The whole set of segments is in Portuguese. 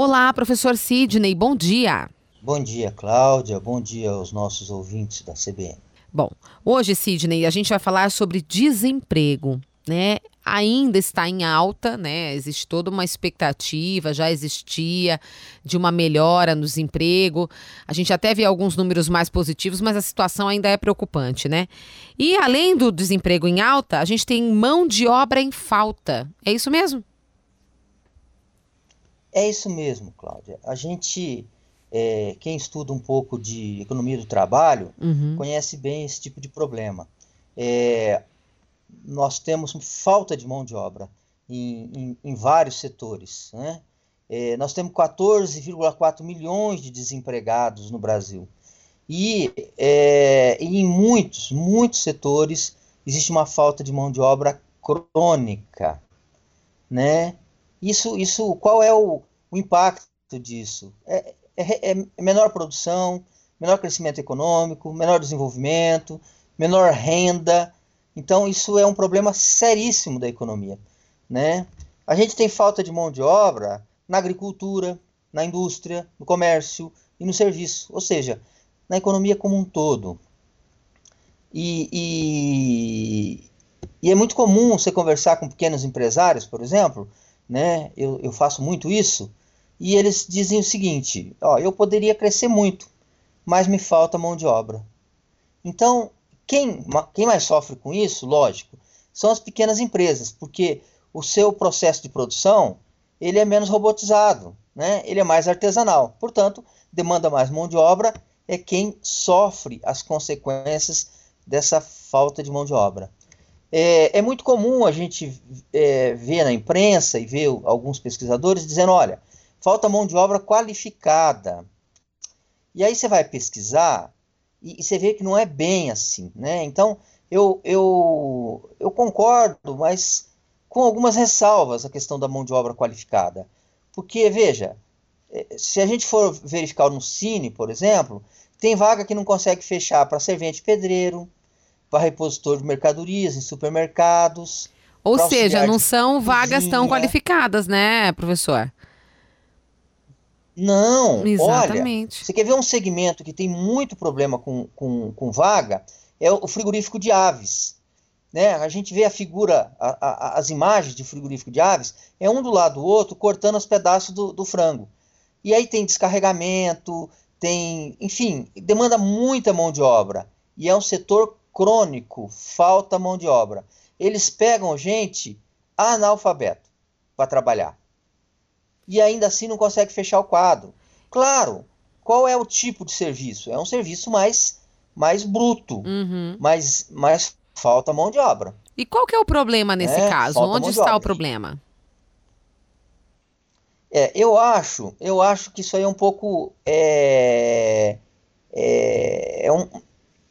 Olá, professor Sidney, bom dia. Bom dia, Cláudia. Bom dia aos nossos ouvintes da CBN. Bom, hoje, Sidney, a gente vai falar sobre desemprego, né? Ainda está em alta, né? Existe toda uma expectativa, já existia, de uma melhora no desemprego. A gente até vê alguns números mais positivos, mas a situação ainda é preocupante, né? E além do desemprego em alta, a gente tem mão de obra em falta. É isso mesmo? É isso mesmo, Cláudia. A gente, é, quem estuda um pouco de economia do trabalho, uhum. conhece bem esse tipo de problema. É, nós temos falta de mão de obra em, em, em vários setores. Né? É, nós temos 14,4 milhões de desempregados no Brasil. E, é, e em muitos, muitos setores existe uma falta de mão de obra crônica. Né? Isso, isso, qual é o, o impacto disso? É, é, é, menor produção, menor crescimento econômico, menor desenvolvimento, menor renda. Então, isso é um problema seríssimo da economia. Né? A gente tem falta de mão de obra na agricultura, na indústria, no comércio e no serviço, ou seja, na economia como um todo. E, e, e é muito comum você conversar com pequenos empresários, por exemplo, né? Eu, eu faço muito isso, e eles dizem o seguinte: ó, eu poderia crescer muito, mas me falta mão de obra. Então, quem, quem mais sofre com isso, lógico, são as pequenas empresas, porque o seu processo de produção ele é menos robotizado, né? ele é mais artesanal, portanto, demanda mais mão de obra, é quem sofre as consequências dessa falta de mão de obra. É, é muito comum a gente é, ver na imprensa e ver alguns pesquisadores dizendo: olha, falta mão de obra qualificada. E aí você vai pesquisar e, e você vê que não é bem assim, né? Então, eu, eu, eu concordo, mas com algumas ressalvas a questão da mão de obra qualificada. Porque, veja, é, se a gente for verificar no Cine, por exemplo, tem vaga que não consegue fechar para servente pedreiro, para repositor de mercadorias em supermercados. Ou seja, não são vagas tão qualificadas, né, professor? Não, Exatamente. olha, você quer ver um segmento que tem muito problema com, com, com vaga? É o frigorífico de aves. Né? A gente vê a figura, a, a, as imagens de frigorífico de aves, é um do lado do outro, cortando os pedaços do, do frango. E aí tem descarregamento, tem, enfim, demanda muita mão de obra. E é um setor crônico, falta mão de obra. Eles pegam gente analfabeto para trabalhar e ainda assim não consegue fechar o quadro. Claro, qual é o tipo de serviço? É um serviço mais, mais bruto, uhum. mais, mais falta mão de obra. E qual que é o problema nesse é, caso? Onde está o problema? É, eu acho, eu acho que isso aí é um pouco é, é, é, um,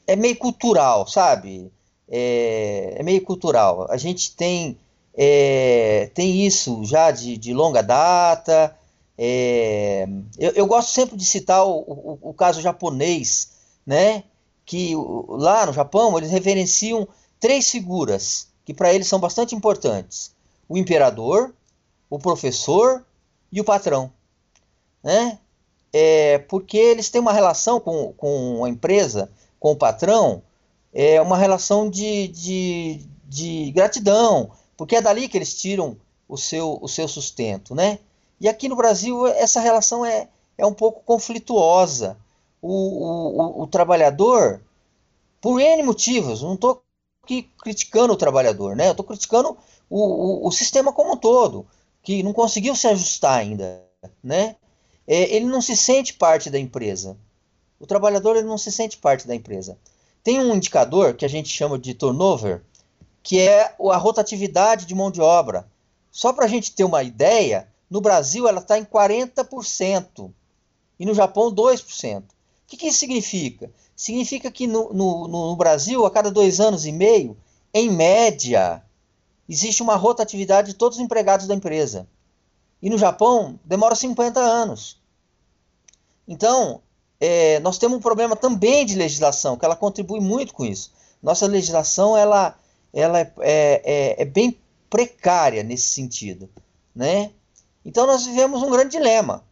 é meio cultural, sabe? É, é meio cultural. A gente tem é, tem isso já de, de longa data. É, eu, eu, gosto sempre de citar o, o, o, caso japonês, né? Que lá no Japão eles reverenciam três figuras que para eles são bastante importantes: o imperador, o professor e o patrão, né? É, porque eles têm uma relação com, com a empresa, com o patrão, é uma relação de, de, de gratidão, porque é dali que eles tiram o seu, o seu sustento, né? E aqui no Brasil essa relação é, é um pouco conflituosa. O, o, o trabalhador, por N motivos, não estou criticando o trabalhador, né? Eu estou criticando o, o, o, sistema como um todo, que não conseguiu se ajustar ainda, né? É, ele não se sente parte da empresa. O trabalhador não se sente parte da empresa. Tem um indicador que a gente chama de turnover, que é a rotatividade de mão de obra. Só para a gente ter uma ideia, no Brasil ela está em 40% e no Japão 2%. O que, que isso significa? Significa que no, no, no Brasil, a cada dois anos e meio, em média, existe uma rotatividade de todos os empregados da empresa. E no Japão, demora 50 anos. Então, é, nós temos um problema também de legislação, que ela contribui muito com isso. Nossa legislação, ela ela é, é, é, bem precária nesse sentido, né? Então nós vivemos um grande dilema.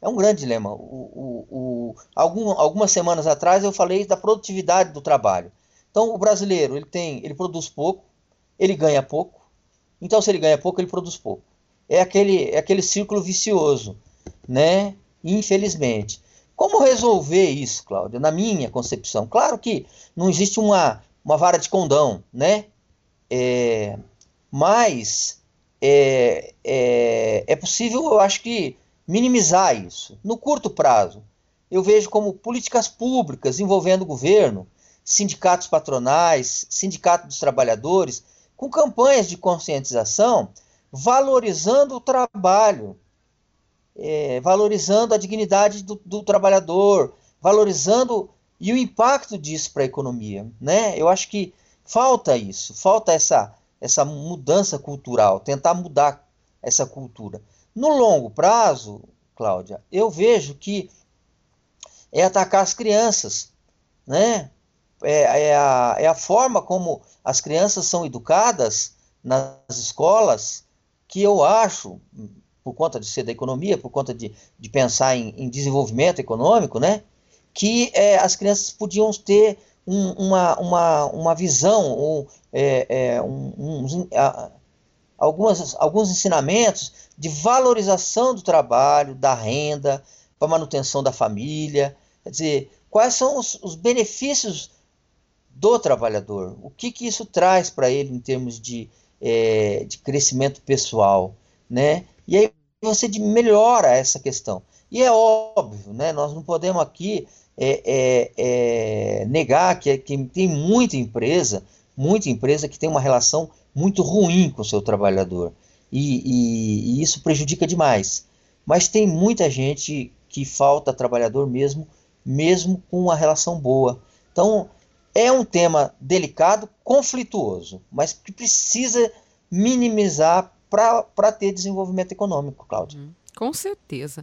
É um grande dilema. O, o, o, algum, algumas semanas atrás eu falei da produtividade do trabalho. Então, o brasileiro ele tem, ele produz pouco, ele ganha pouco. Então, se ele ganha pouco, ele produz pouco. É aquele, é aquele círculo vicioso, né? Infelizmente. Como resolver isso, Cláudia? Na minha concepção, claro que não existe uma, uma vara de condão, né? É, mas é, é, é possível, eu acho que, minimizar isso. No curto prazo, eu vejo como políticas públicas envolvendo o governo, sindicatos patronais, sindicato dos trabalhadores, com campanhas de conscientização, valorizando o trabalho, é, valorizando a dignidade do, do, trabalhador, valorizando e o impacto disso para a economia. Né? Eu acho que falta isso, falta essa, essa mudança cultural, tentar mudar essa cultura. No longo prazo, Cláudia, eu vejo que é atacar as crianças, né? É, é, a, é a forma como as crianças são educadas nas escolas que eu acho, por conta de ser da economia, por conta de, de pensar em, em desenvolvimento econômico, né, que é, as crianças podiam ter um, uma, uma, uma visão, ou, é, é, um, um, a, algumas, alguns ensinamentos de valorização do trabalho, da renda, para manutenção da família, quer dizer, quais são os, os benefícios do trabalhador, o que, que isso traz para ele em termos de, é, de crescimento pessoal, né? E aí você melhora essa questão. E é óbvio, né? Nós não podemos aqui é, é, é, negar que, que tem muita empresa, muita empresa que tem uma relação muito ruim com o seu trabalhador. E, e, e isso prejudica demais. Mas tem muita gente que falta trabalhador mesmo, mesmo com uma relação boa. Então, é um tema delicado, conflituoso, mas que precisa minimizar para ter desenvolvimento econômico, Cláudia. Hum, com certeza.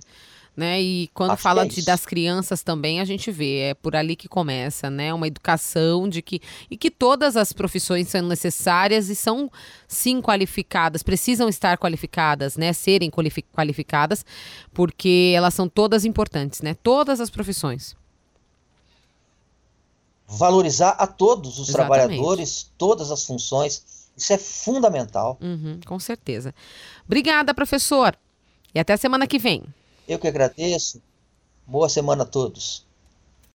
Né? E quando Acho fala é de, das crianças também, a gente vê, é por ali que começa, né? Uma educação de que. E que todas as profissões são necessárias e são sim qualificadas, precisam estar qualificadas, né? Serem qualificadas, porque elas são todas importantes, né? Todas as profissões valorizar a todos os Exatamente. trabalhadores, todas as funções. Isso é fundamental. Uhum, com certeza. Obrigada, professor. E até semana que vem. Eu que agradeço. Boa semana a todos.